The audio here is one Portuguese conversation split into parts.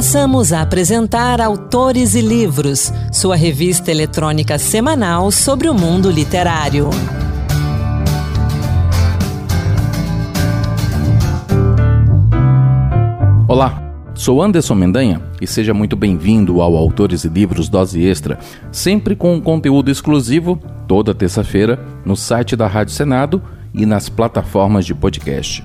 Passamos a apresentar Autores e Livros, sua revista eletrônica semanal sobre o mundo literário. Olá, sou Anderson Mendanha e seja muito bem-vindo ao Autores e Livros Dose Extra, sempre com um conteúdo exclusivo, toda terça-feira, no site da Rádio Senado e nas plataformas de podcast.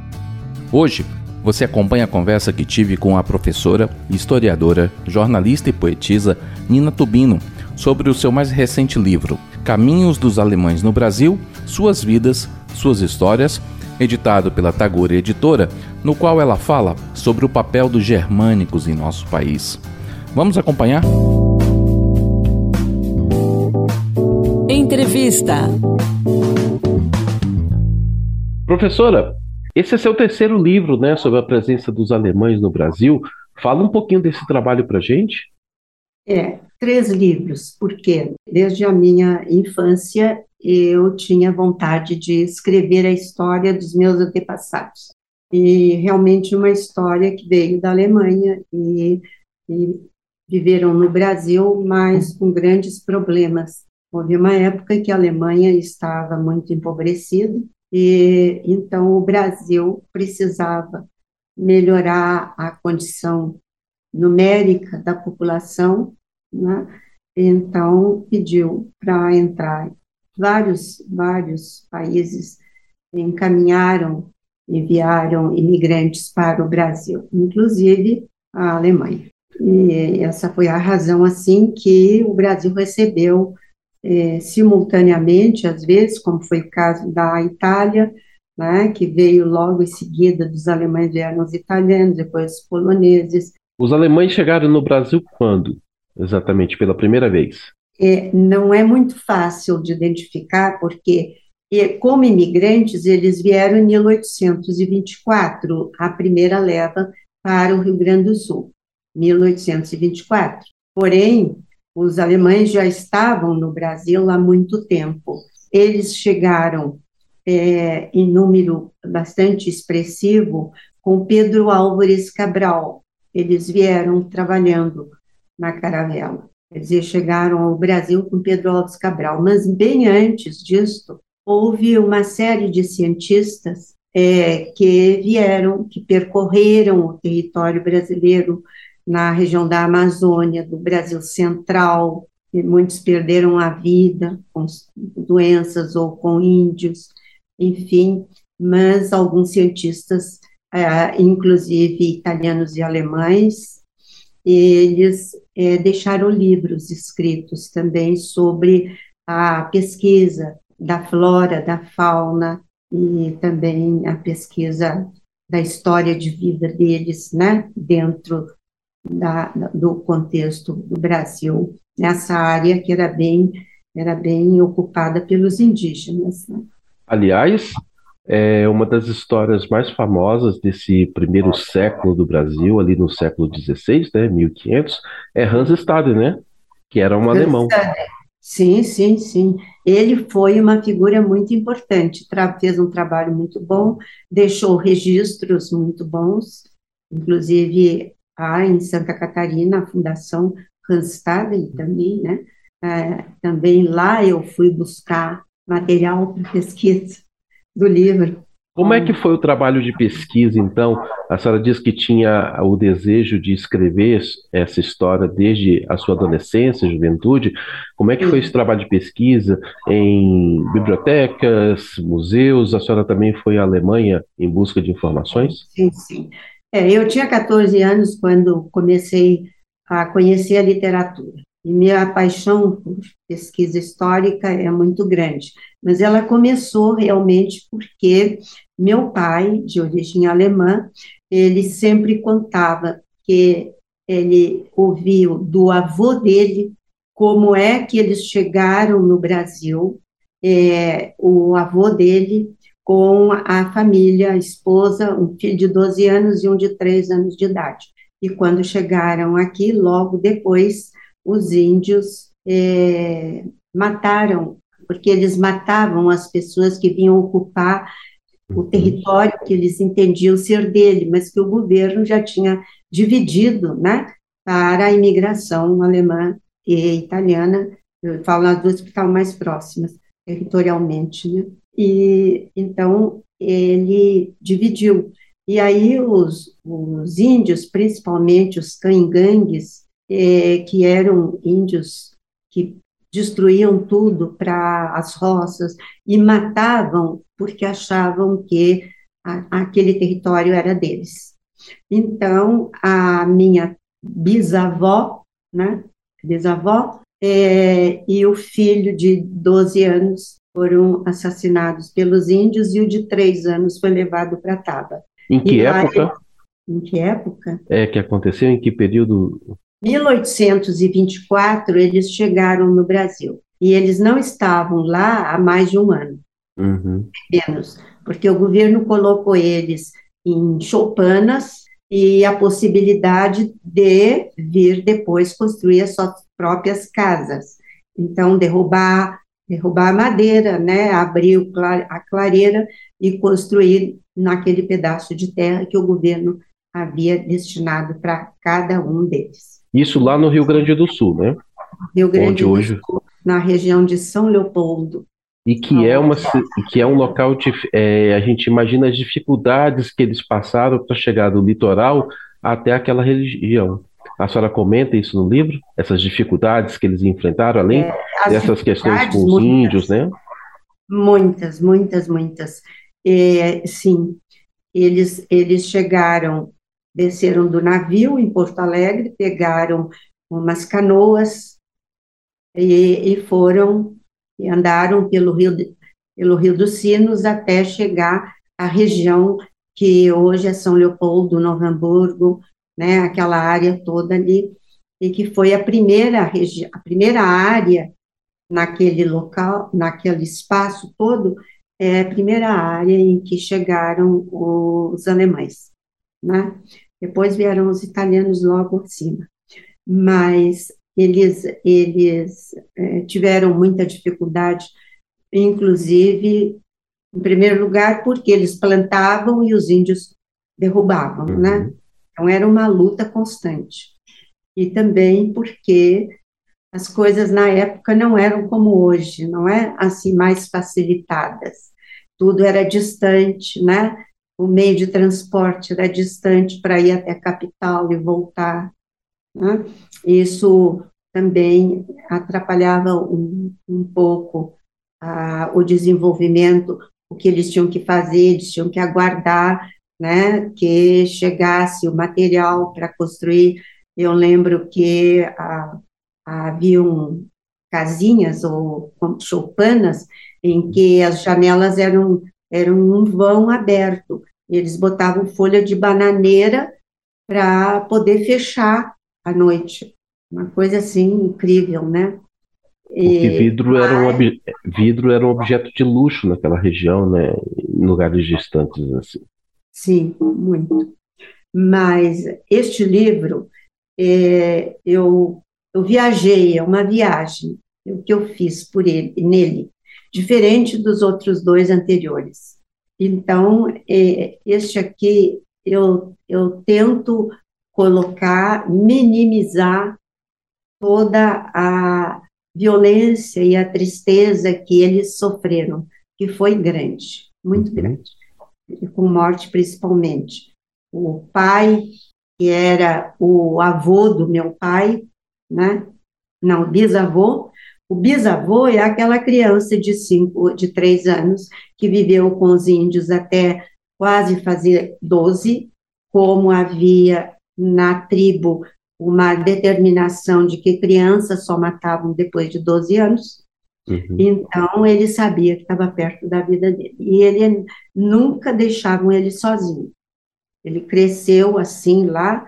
Hoje, você acompanha a conversa que tive com a professora, historiadora, jornalista e poetisa Nina Tubino sobre o seu mais recente livro, Caminhos dos Alemães no Brasil, Suas Vidas, Suas Histórias, editado pela Tagore Editora, no qual ela fala sobre o papel dos germânicos em nosso país. Vamos acompanhar? Entrevista. Professora, esse é seu terceiro livro, né, sobre a presença dos alemães no Brasil. Fala um pouquinho desse trabalho para gente. É, três livros, porque desde a minha infância eu tinha vontade de escrever a história dos meus antepassados. E realmente uma história que veio da Alemanha e, e viveram no Brasil, mas com grandes problemas. Houve uma época que a Alemanha estava muito empobrecida e então o Brasil precisava melhorar a condição numérica da população, né? então pediu para entrar. Vários, vários países encaminharam, enviaram imigrantes para o Brasil, inclusive a Alemanha. E essa foi a razão, assim, que o Brasil recebeu é, simultaneamente, às vezes, como foi o caso da Itália, né, que veio logo em seguida dos alemães vieram os italianos, depois os poloneses. Os alemães chegaram no Brasil quando, exatamente, pela primeira vez? É, não é muito fácil de identificar, porque como imigrantes, eles vieram em 1824, a primeira leva para o Rio Grande do Sul, 1824. Porém, os alemães já estavam no Brasil há muito tempo. Eles chegaram é, em número bastante expressivo com Pedro Álvares Cabral. Eles vieram trabalhando na caravela. Quer dizer, chegaram ao Brasil com Pedro Álvares Cabral. Mas bem antes disso, houve uma série de cientistas é, que vieram, que percorreram o território brasileiro na região da Amazônia, do Brasil Central, muitos perderam a vida com doenças ou com índios, enfim, mas alguns cientistas, é, inclusive italianos e alemães, eles é, deixaram livros escritos também sobre a pesquisa da flora, da fauna e também a pesquisa da história de vida deles, né, dentro da, do contexto do Brasil, nessa área que era bem, era bem ocupada pelos indígenas. Né? Aliás, é uma das histórias mais famosas desse primeiro século do Brasil, ali no século XVI, né, 1500, é Hans Staden, né, que era um Hans alemão. Staden. Sim, sim, sim. Ele foi uma figura muito importante, fez um trabalho muito bom, deixou registros muito bons, inclusive há em Santa Catarina a Fundação Randstaden também, né? É, também lá eu fui buscar material para pesquisa do livro. Como é que foi o trabalho de pesquisa, então? A senhora disse que tinha o desejo de escrever essa história desde a sua adolescência, juventude. Como é que foi esse trabalho de pesquisa em bibliotecas, museus? A senhora também foi à Alemanha em busca de informações? Sim, sim. É, eu tinha 14 anos quando comecei a conhecer a literatura. E minha paixão por pesquisa histórica é muito grande. Mas ela começou realmente porque meu pai, de origem alemã, ele sempre contava que ele ouviu do avô dele como é que eles chegaram no Brasil. É, o avô dele com a família, a esposa, um filho de 12 anos e um de 3 anos de idade. E quando chegaram aqui, logo depois, os índios é, mataram, porque eles matavam as pessoas que vinham ocupar o uhum. território que eles entendiam ser dele, mas que o governo já tinha dividido, né, para a imigração alemã e italiana, eu falo as duas que estavam mais próximas territorialmente, né? E então ele dividiu. E aí os, os índios, principalmente os cangangues, eh, que eram índios que destruíam tudo para as roças e matavam porque achavam que a, aquele território era deles. Então, a minha bisavó, né, bisavó, é, e o filho de 12 anos foram assassinados pelos índios e o de 3 anos foi levado para Taba. Em que e época? em que época? É, que aconteceu, em que período? 1824, eles chegaram no Brasil. E eles não estavam lá há mais de um ano. Uhum. Menos. Porque o governo colocou eles em choupanas e a possibilidade de vir depois construir as suas próprias casas. Então, derrubar, derrubar a madeira, né, abrir a clareira e construir naquele pedaço de terra que o governo havia destinado para cada um deles. Isso lá no Rio Grande do Sul, né? Rio Grande Onde do hoje... Sul, na região de São Leopoldo. E que é uma que é um local de é, a gente imagina as dificuldades que eles passaram para chegar do litoral até aquela região. A senhora comenta isso no livro? Essas dificuldades que eles enfrentaram, além é, dessas questões com os muitas, índios, né? Muitas, muitas, muitas. É, sim, eles, eles chegaram, desceram do navio em Porto Alegre, pegaram umas canoas e, e foram e andaram pelo rio, pelo rio dos Sinos até chegar à região que hoje é São Leopoldo, Novo Hamburgo, né, aquela área toda ali, e que foi a primeira a primeira área naquele local, naquele espaço todo, é a primeira área em que chegaram os alemães, né? Depois vieram os italianos logo acima, mas eles, eles é, tiveram muita dificuldade, inclusive, em primeiro lugar, porque eles plantavam e os índios derrubavam, né? uhum. né? Então, era uma luta constante. E também porque as coisas na época não eram como hoje, não é assim mais facilitadas. Tudo era distante, né? O meio de transporte era distante para ir até a capital e voltar. Né? Isso também atrapalhava um, um pouco ah, o desenvolvimento, o que eles tinham que fazer, eles tinham que aguardar né, que chegasse o material para construir. Eu lembro que ah, haviam casinhas ou choupanas em que as janelas eram, eram um vão aberto. Eles botavam folha de bananeira para poder fechar à noite. Uma coisa assim incrível, né? Porque vidro era, um vidro era um objeto de luxo naquela região, né? Em lugares distantes assim. Sim, muito. Mas este livro, é, eu, eu viajei, é uma viagem, o que eu fiz por ele, nele, diferente dos outros dois anteriores. Então, é, este aqui, eu, eu tento colocar, minimizar toda a violência e a tristeza que eles sofreram, que foi grande, muito uhum. grande com morte principalmente. O pai, que era o avô do meu pai, né? Não, bisavô. O bisavô é aquela criança de cinco, de três anos que viveu com os índios até quase fazer doze, como havia na tribo uma determinação de que crianças só matavam depois de 12 anos. Uhum. Então, ele sabia que estava perto da vida dele. E ele nunca deixavam ele sozinho. Ele cresceu assim lá,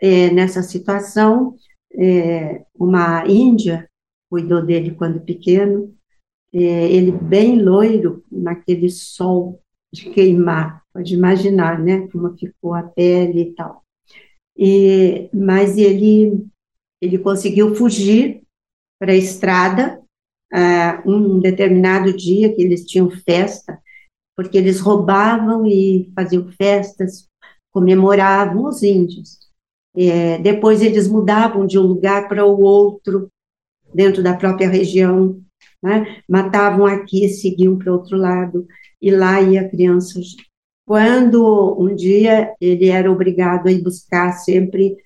é, nessa situação. É, uma índia cuidou dele quando pequeno. É, ele bem loiro, naquele sol de queimar. Pode imaginar, né? Como ficou a pele e tal. E, mas ele, ele conseguiu fugir para a estrada uh, um determinado dia que eles tinham festa, porque eles roubavam e faziam festas, comemoravam os índios. É, depois eles mudavam de um lugar para o outro, dentro da própria região, né? matavam aqui seguiam para outro lado, e lá ia a criança. Quando um dia ele era obrigado a ir buscar sempre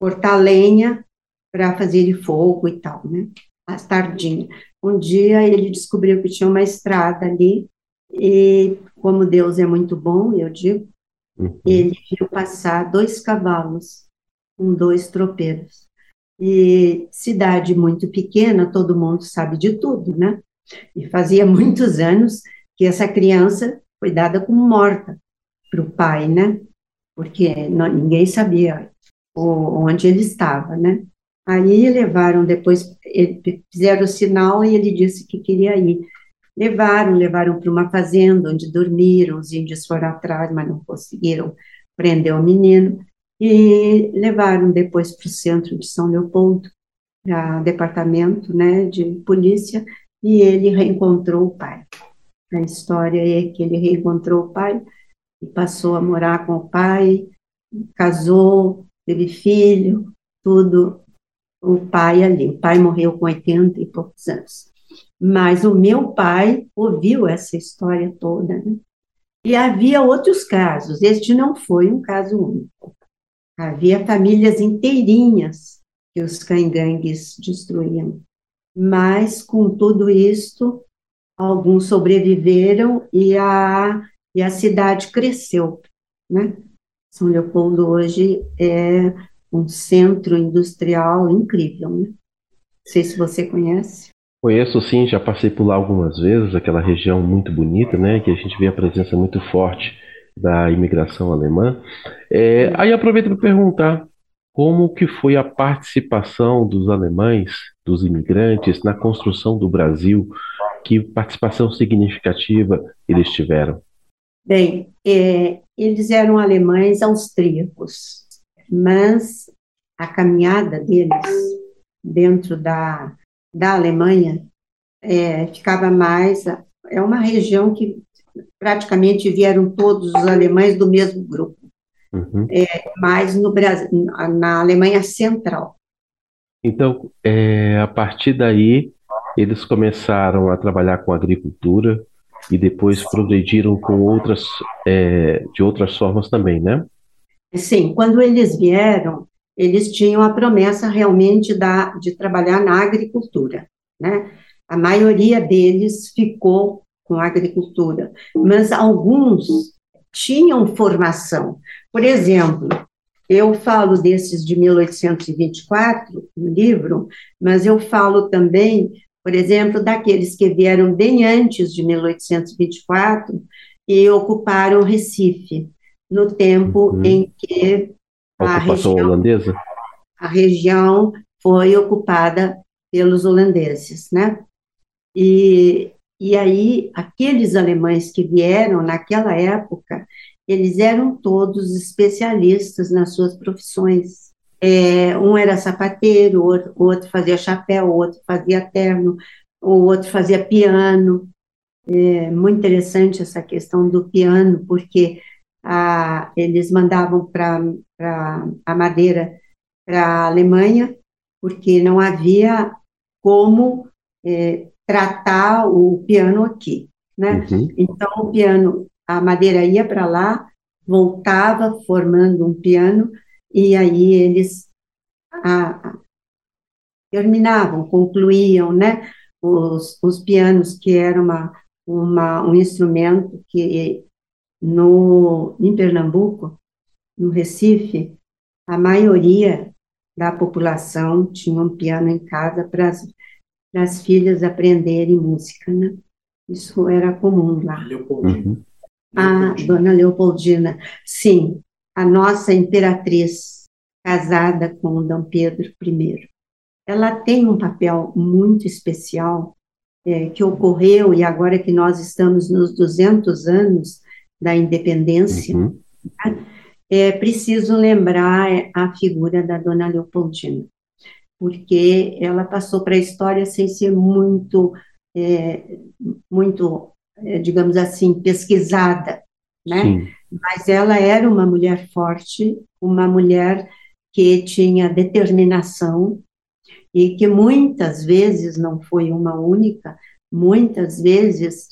cortar lenha para fazer fogo e tal, né? Às tardinhas. Um dia ele descobriu que tinha uma estrada ali, e como Deus é muito bom, eu digo, uhum. ele viu passar dois cavalos com dois tropeiros. E cidade muito pequena, todo mundo sabe de tudo, né? E fazia muitos anos que essa criança foi dada como morta para o pai, né? Porque não, ninguém sabia o, onde ele estava, né? Aí levaram depois, fizeram o sinal e ele disse que queria ir. Levaram, levaram para uma fazenda onde dormiram, os índios foram atrás, mas não conseguiram prender o menino e levaram depois para o centro de São Leopoldo, para departamento né, de polícia, e ele reencontrou o pai. A história é que ele reencontrou o pai e passou a morar com o pai, casou, teve filho, tudo, o pai ali. O pai morreu com 80 e poucos anos. Mas o meu pai ouviu essa história toda, né? E havia outros casos, este não foi um caso único. Havia famílias inteirinhas que os cangangues destruíam. Mas, com tudo isto, alguns sobreviveram e a, e a cidade cresceu. Né? São Leopoldo hoje é um centro industrial incrível. Né? Não sei se você conhece. Conheço sim, já passei por lá algumas vezes, aquela região muito bonita, né, que a gente vê a presença muito forte da imigração alemã. É, aí aproveito para perguntar como que foi a participação dos alemães, dos imigrantes, na construção do Brasil, que participação significativa eles tiveram? Bem, é, eles eram alemães austríacos, mas a caminhada deles dentro da, da Alemanha é, ficava mais. É uma região que praticamente vieram todos os alemães do mesmo grupo, uhum. é, mas no Brasil, na Alemanha Central. Então, é, a partir daí, eles começaram a trabalhar com agricultura e depois progrediram com outras, é, de outras formas também, né? Sim, quando eles vieram, eles tinham a promessa realmente da, de trabalhar na agricultura, né? A maioria deles ficou com agricultura, mas alguns tinham formação. Por exemplo, eu falo desses de 1824 no livro, mas eu falo também, por exemplo, daqueles que vieram bem antes de 1824 e ocuparam Recife, no tempo uhum. em que a região, holandesa? a região foi ocupada pelos holandeses, né? E e aí, aqueles alemães que vieram naquela época, eles eram todos especialistas nas suas profissões. É, um era sapateiro, outro, outro fazia chapéu, outro fazia terno, o outro fazia piano. É muito interessante essa questão do piano, porque a, eles mandavam para a madeira para a Alemanha, porque não havia como é, tratar o piano aqui, né? Uhum. Então, o piano, a madeira ia para lá, voltava formando um piano, e aí eles a, a, terminavam, concluíam, né? Os, os pianos, que era uma, uma, um instrumento que no, em Pernambuco, no Recife, a maioria da população tinha um piano em casa para as filhas aprenderem música, né? Isso era comum lá. Uhum. A dona Leopoldina, sim, a nossa imperatriz, casada com o Dom Pedro I. Ela tem um papel muito especial é, que ocorreu, e agora que nós estamos nos 200 anos da independência, uhum. Né, é preciso lembrar a figura da dona Leopoldina porque ela passou para a história sem ser muito, é, muito, é, digamos assim, pesquisada, né? Sim. Mas ela era uma mulher forte, uma mulher que tinha determinação e que muitas vezes, não foi uma única, muitas vezes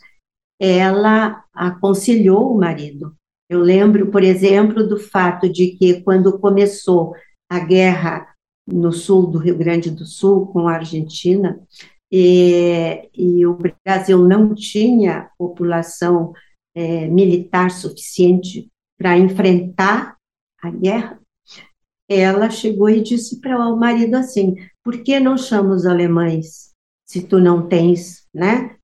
ela aconselhou o marido. Eu lembro, por exemplo, do fato de que quando começou a guerra no sul do Rio Grande do Sul com a Argentina, e, e o Brasil não tinha população é, militar suficiente para enfrentar a guerra, ela chegou e disse para o marido assim: por que não chama os alemães se tu não tens, né,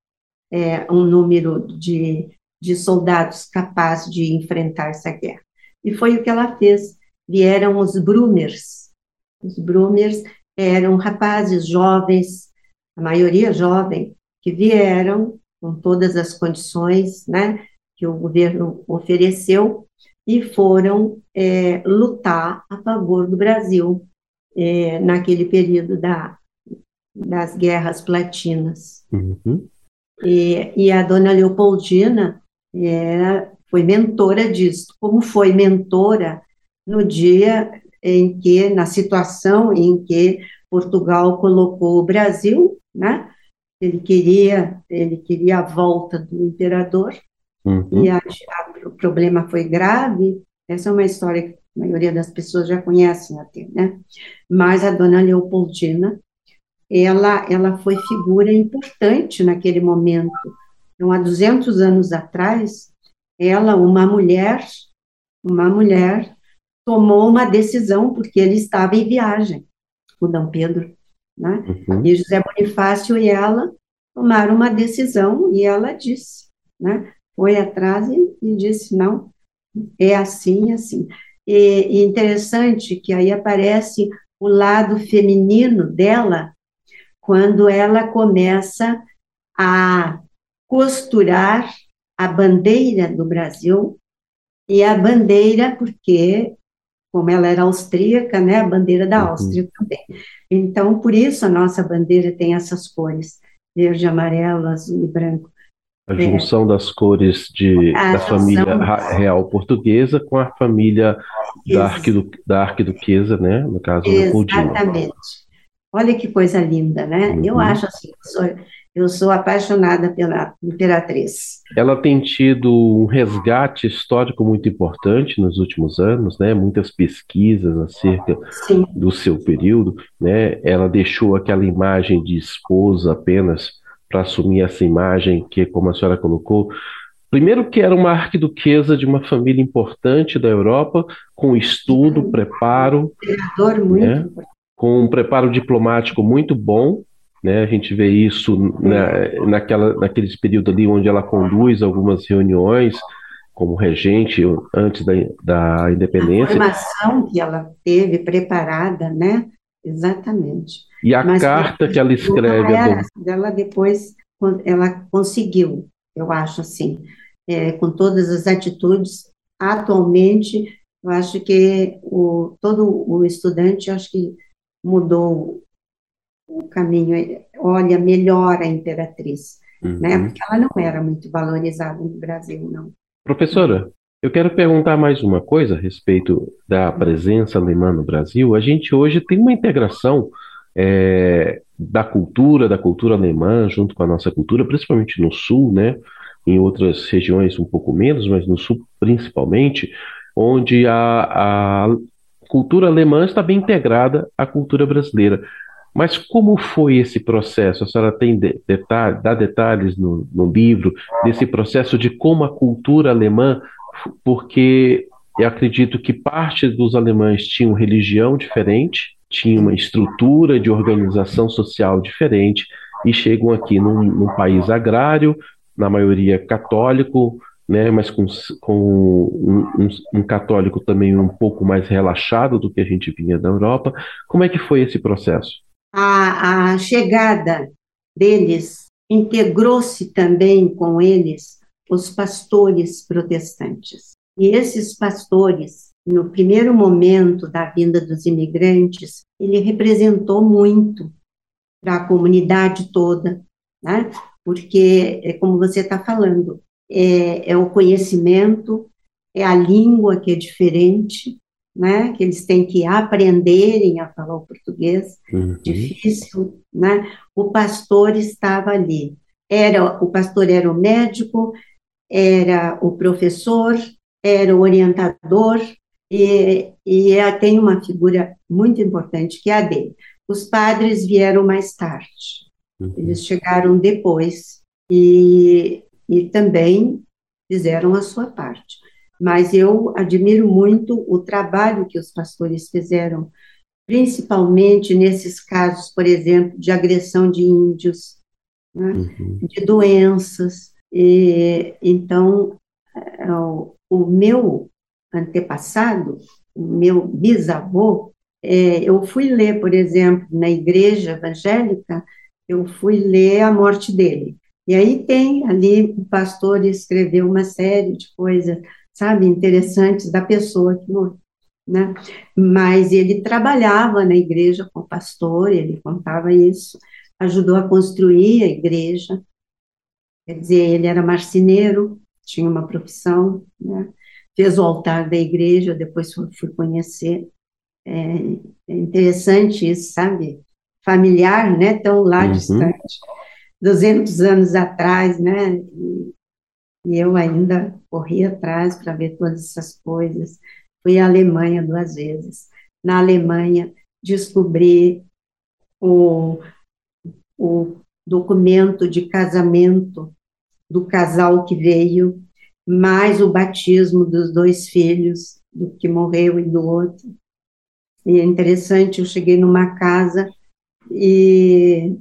é, um número de, de soldados capazes de enfrentar essa guerra? E foi o que ela fez. Vieram os Brumers. Os Brumers eram rapazes jovens, a maioria jovem, que vieram com todas as condições, né, que o governo ofereceu e foram é, lutar a favor do Brasil é, naquele período da, das guerras platinas. Uhum. E, e, a dona Leopoldina é, foi mentora disso, como foi mentora no dia em que, na situação em que Portugal colocou o Brasil, né? Ele queria, ele queria a volta do imperador, Uhum. E a, a, o problema foi grave. Essa é uma história que a maioria das pessoas já conhecem até, né? Mas a dona Leopoldina, ela, ela foi figura importante naquele momento. Então, há 200 anos atrás, ela, uma mulher, uma mulher, tomou uma decisão, porque ele estava em viagem, o Dom Pedro, né? Uhum. E José Bonifácio e ela tomaram uma decisão, e ela disse, né? foi atrás e, e disse, não, é assim, assim. E, e interessante que aí aparece o lado feminino dela, quando ela começa a costurar a bandeira do Brasil, e a bandeira, porque, como ela era austríaca, né, a bandeira da uhum. Áustria uhum. também. Então, por isso a nossa bandeira tem essas cores, verde, amarelo, azul e branco a junção é. das cores de, a da família real portuguesa com a família da, arquidu, da arquiduquesa, né? No caso, Exatamente. Olha que coisa linda, né? Uhum. Eu acho assim, eu sou, eu sou apaixonada pela imperatriz. Ela tem tido um resgate histórico muito importante nos últimos anos, né? Muitas pesquisas acerca Sim. do seu período, né? Ela deixou aquela imagem de esposa apenas para assumir essa imagem que, como a senhora colocou, primeiro que era uma arquiduquesa de uma família importante da Europa, com estudo, preparo, né, com um preparo diplomático muito bom, né, a gente vê isso na, naquela, naqueles períodos ali onde ela conduz algumas reuniões como regente antes da, da independência. A formação que ela teve preparada, né? Exatamente. E a Mas carta que ela escreve. Era, ela depois, ela conseguiu, eu acho assim, é, com todas as atitudes, atualmente, eu acho que o, todo o estudante, acho que mudou o caminho, olha melhor a imperatriz, né? uhum. né? Porque ela não era muito valorizada no Brasil, não. Professora, eu quero perguntar mais uma coisa a respeito da presença alemã no Brasil. A gente hoje tem uma integração é, da cultura, da cultura alemã, junto com a nossa cultura, principalmente no sul, né? Em outras regiões um pouco menos, mas no sul principalmente, onde a, a cultura alemã está bem integrada à cultura brasileira. Mas como foi esse processo? A senhora tem de, detalhe, dá detalhes no, no livro desse processo de como a cultura alemã porque eu acredito que parte dos alemães tinham religião diferente, tinham uma estrutura de organização social diferente e chegam aqui num, num país agrário, na maioria católico, né, mas com, com um, um, católico também um pouco mais relaxado do que a gente vinha da Europa. Como é que foi esse processo? A, a chegada deles integrou-se também com eles os pastores protestantes. E esses pastores, no primeiro momento da vinda dos imigrantes, ele representou muito para a comunidade toda, né? porque, é como você está falando, é, é o conhecimento, é a língua que é diferente, né? Que eles têm que aprenderem a falar o português, uhum. difícil, né? O pastor estava ali. Era o pastor era o médico, era o professor, era o orientador e, e tem uma figura muito importante que é a dele. Os padres vieram mais tarde. Uhum. Eles chegaram depois e, e também fizeram a sua parte mas eu admiro muito o trabalho que os pastores fizeram, principalmente nesses casos, por exemplo, de agressão de índios, né, uhum. de doenças. E, então, é, o, o, meu antepassado, o meu bisavô, é, eu fui ler, por exemplo, na igreja evangélica, eu fui ler a morte dele. E aí tem ali, o pastor escreveu uma série de coisas sabe, interessantes da pessoa que morreu. Né? Mas ele trabalhava na igreja com o pastor, ele contava isso, ajudou a construir a igreja, quer dizer, ele era marceneiro, tinha uma profissão, né? fez o altar da igreja, depois fui conhecer, é, é interessante isso, sabe, familiar, né, tão lá uhum. distante, 200 anos atrás, né, e, e eu ainda corri atrás para ver todas essas coisas. Fui à Alemanha duas vezes. Na Alemanha, descobri o, o documento de casamento do casal que veio, mais o batismo dos dois filhos, do que morreu e do outro. E é interessante, eu cheguei numa casa e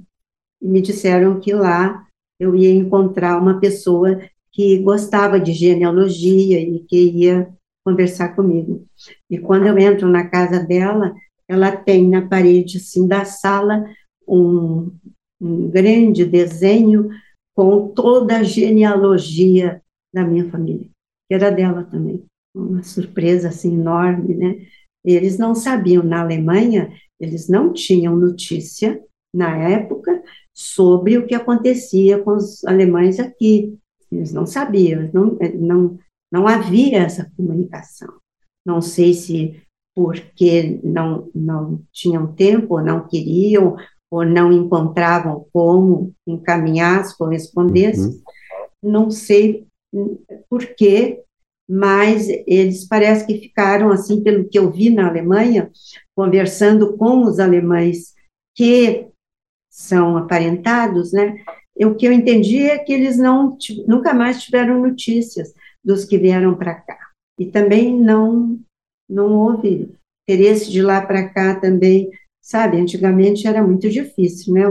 me disseram que lá eu ia encontrar uma pessoa que gostava de genealogia e que ia conversar comigo. E quando eu entro na casa dela, ela tem na parede assim da sala um, um grande desenho com toda a genealogia da minha família, que era dela também. Uma surpresa assim enorme, né? Eles não sabiam na Alemanha, eles não tinham notícia na época sobre o que acontecia com os alemães aqui. Eles não sabiam, não, não, não havia essa comunicação. Não sei se porque não, não tinham tempo, ou não queriam, ou não encontravam como encaminhar as correspondências. Uhum. Não sei por quê, mas eles parece que ficaram, assim, pelo que eu vi na Alemanha, conversando com os alemães que são aparentados, né? o que eu entendi é que eles não nunca mais tiveram notícias dos que vieram para cá. E também não não houve interesse de lá para cá também, sabe? Antigamente era muito difícil, né?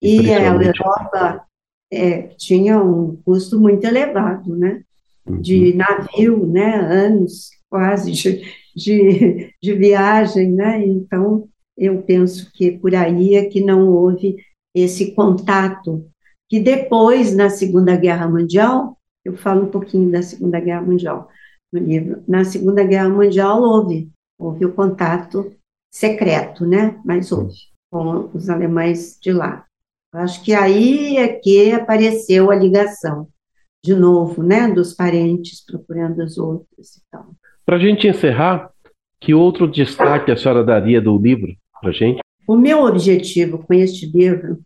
E a Europa é, tinha um custo muito elevado, né? De uhum. navio, né? Anos quase de, de, de viagem, né? Então, eu penso que por aí é que não houve esse contato que depois, na Segunda Guerra Mundial, eu falo um pouquinho da Segunda Guerra Mundial no livro, na Segunda Guerra Mundial houve, houve o contato secreto, né, mas houve, com os alemães de lá. Acho que aí é que apareceu a ligação, de novo, né, dos parentes procurando os outros e tal. Para a gente encerrar, que outro destaque a senhora daria do livro para a gente? O meu objetivo com este livro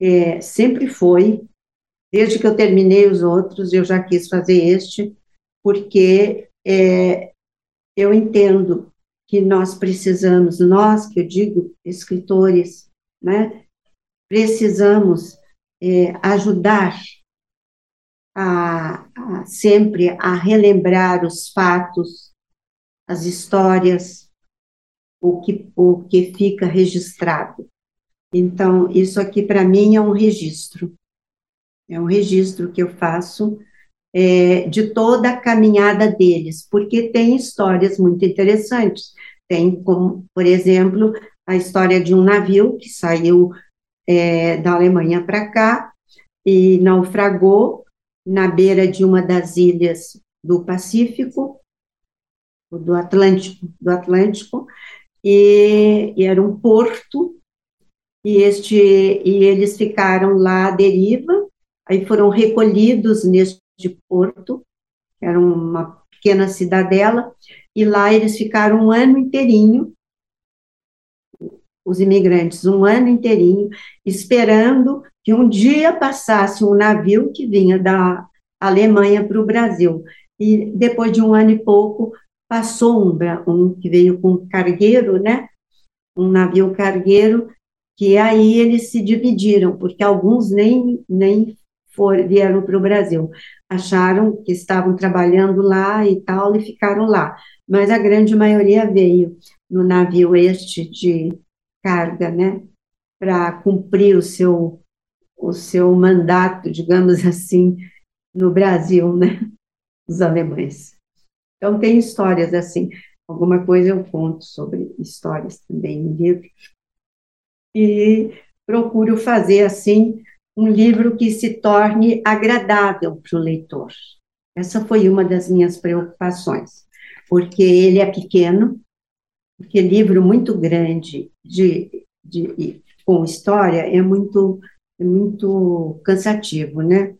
é, sempre foi, desde que eu terminei os outros, eu já quis fazer este, porque é, eu entendo que nós precisamos, nós, que eu digo, escritores, né, precisamos é, ajudar a, a, sempre a relembrar os fatos, as histórias, o que, o que fica registrado. Então, isso aqui para mim é um registro. É um registro que eu faço é, de toda a caminhada deles, porque tem histórias muito interessantes. Tem, como, por exemplo, a história de um navio que saiu é, da Alemanha para cá e naufragou na beira de uma das ilhas do Pacífico, do Atlântico, do Atlântico, e, e era um porto e, este, e eles ficaram lá à deriva, aí foram recolhidos neste porto, era uma pequena cidadela, e lá eles ficaram um ano inteirinho, os imigrantes, um ano inteirinho, esperando que um dia passasse um navio que vinha da Alemanha para o Brasil. E depois de um ano e pouco, passou um, um que veio com cargueiro, né? Um navio cargueiro, que aí eles se dividiram, porque alguns nem, nem for, vieram para o Brasil. Acharam que estavam trabalhando lá e tal, e ficaram lá. Mas a grande maioria veio no navio este de carga, né? Para cumprir o seu, o seu mandato, digamos assim, no Brasil, né? Os alemães. Então, tem histórias assim. Alguma coisa eu conto sobre histórias também no livro. E procuro fazer, assim, um livro que se torne agradável para o leitor. Essa foi uma das minhas preocupações, porque ele é pequeno, porque livro muito grande de, de, com história é muito, é muito cansativo, né?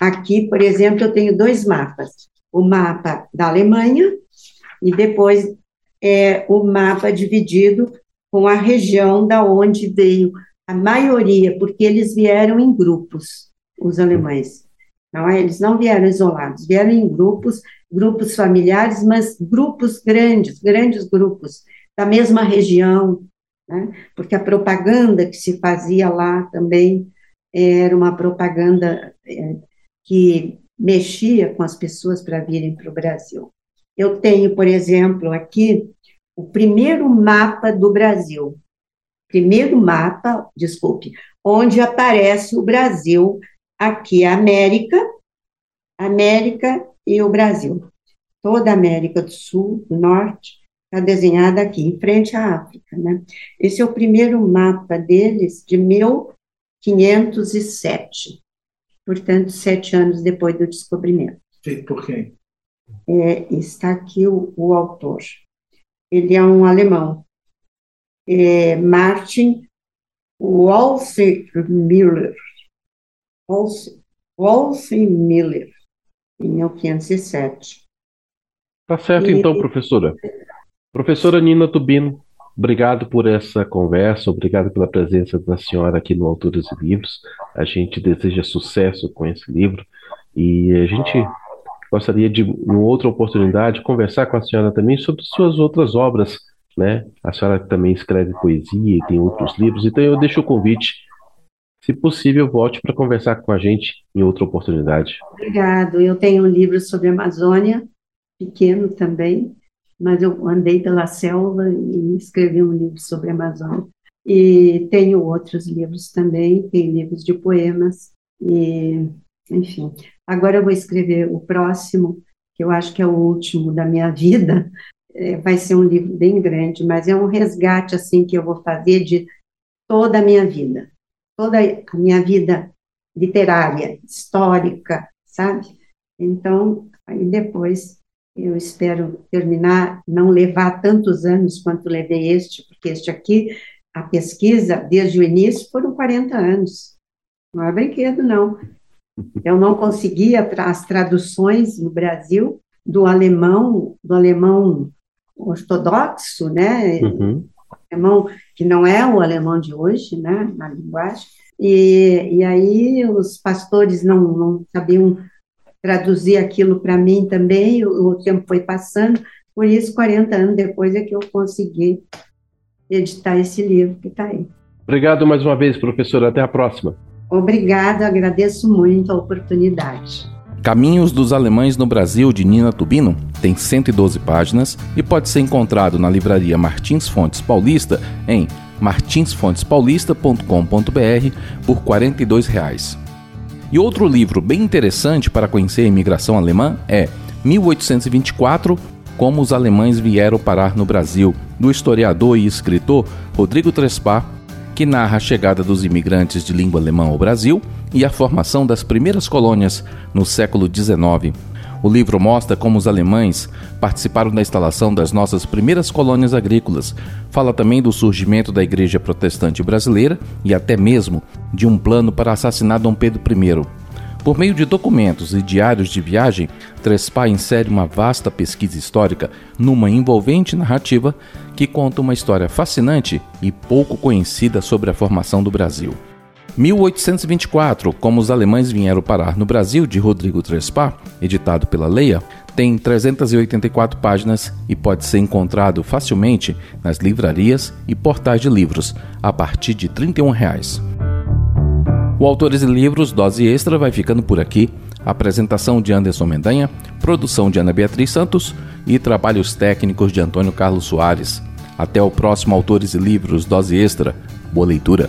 Aqui, por exemplo, eu tenho dois mapas o mapa da Alemanha e depois é, o mapa dividido com a região da onde veio a maioria, porque eles vieram em grupos, os alemães. Não, é? eles não vieram isolados, vieram em grupos, grupos familiares, mas grupos grandes, grandes grupos da mesma região, né? porque a propaganda que se fazia lá também era uma propaganda é, que mexia com as pessoas para virem para o Brasil. Eu tenho, por exemplo, aqui o primeiro mapa do Brasil. Primeiro mapa, desculpe, onde aparece o Brasil, aqui a América, América e o Brasil. Toda a América do Sul, do Norte, está desenhada aqui, em frente à África. Né? Esse é o primeiro mapa deles, de 1507 portanto, sete anos depois do descobrimento. Feito por quem? É, está aqui o, o, autor. Ele é um alemão, é Martin Walser-Miller. Walser-Miller, em 1507. Tá certo, e... então, professora. Professora Nina Tubino, Obrigado por essa conversa, obrigado pela presença da senhora aqui no Autores e Livros. A gente deseja sucesso com esse livro e a gente gostaria de, em outra oportunidade, conversar com a senhora também sobre suas outras obras, né? A senhora também escreve poesia e tem outros livros, então eu deixo o convite. Se possível, volte para conversar com a gente em outra oportunidade. Obrigado. Eu tenho um livro sobre a Amazônia, pequeno também, mas eu andei pela selva e escrevi um livro sobre a Amazônia. E tenho outros livros também, tem livros de poemas, e, enfim. Agora eu vou escrever o próximo, que eu acho que é o último da minha vida, é, vai ser um livro bem grande, mas é um resgate, assim, que eu vou fazer de toda a minha vida, toda a minha vida literária, histórica, sabe? Então, aí depois eu espero terminar, não levar tantos anos quanto levei este, porque este aqui, a pesquisa, desde o início, foram 40 anos. Não é brinquedo, não. Eu não conseguia as traduções no Brasil do alemão, do alemão ortodoxo, né? Uhum. Alemão que não é o alemão de hoje, né? Na linguagem. E, e aí os pastores não, não sabiam traduzir aquilo para mim também, o, o, tempo foi passando, por isso, 40 anos depois é que eu consegui editar esse livro que está aí. Obrigado mais uma vez, professora. Até a próxima. Obrigada, agradeço muito a oportunidade. Caminhos dos Alemães no Brasil, de Nina Tubino, tem 112 páginas e pode ser encontrado na livraria Martins Fontes Paulista em martinsfontespaulista.com.br por 42 reais. E outro livro bem interessante para conhecer a imigração alemã é 1824 Como os alemães vieram parar no Brasil, do historiador e escritor Rodrigo Trespar, que narra a chegada dos imigrantes de língua alemã ao Brasil e a formação das primeiras colônias no século XIX. O livro mostra como os alemães participaram da instalação das nossas primeiras colônias agrícolas. Fala também do surgimento da Igreja Protestante Brasileira e até mesmo de um plano para assassinar Dom Pedro I. Por meio de documentos e diários de viagem, Trespa insere uma vasta pesquisa histórica numa envolvente narrativa que conta uma história fascinante e pouco conhecida sobre a formação do Brasil. 1824, como os alemães vieram parar no Brasil, de Rodrigo Trespa, editado pela Leia, tem 384 páginas e pode ser encontrado facilmente nas livrarias e portais de livros, a partir de 31 reais. O Autores e Livros Dose Extra vai ficando por aqui. Apresentação de Anderson Mendanha, produção de Ana Beatriz Santos e trabalhos técnicos de Antônio Carlos Soares. Até o próximo Autores e Livros Dose Extra. Boa leitura.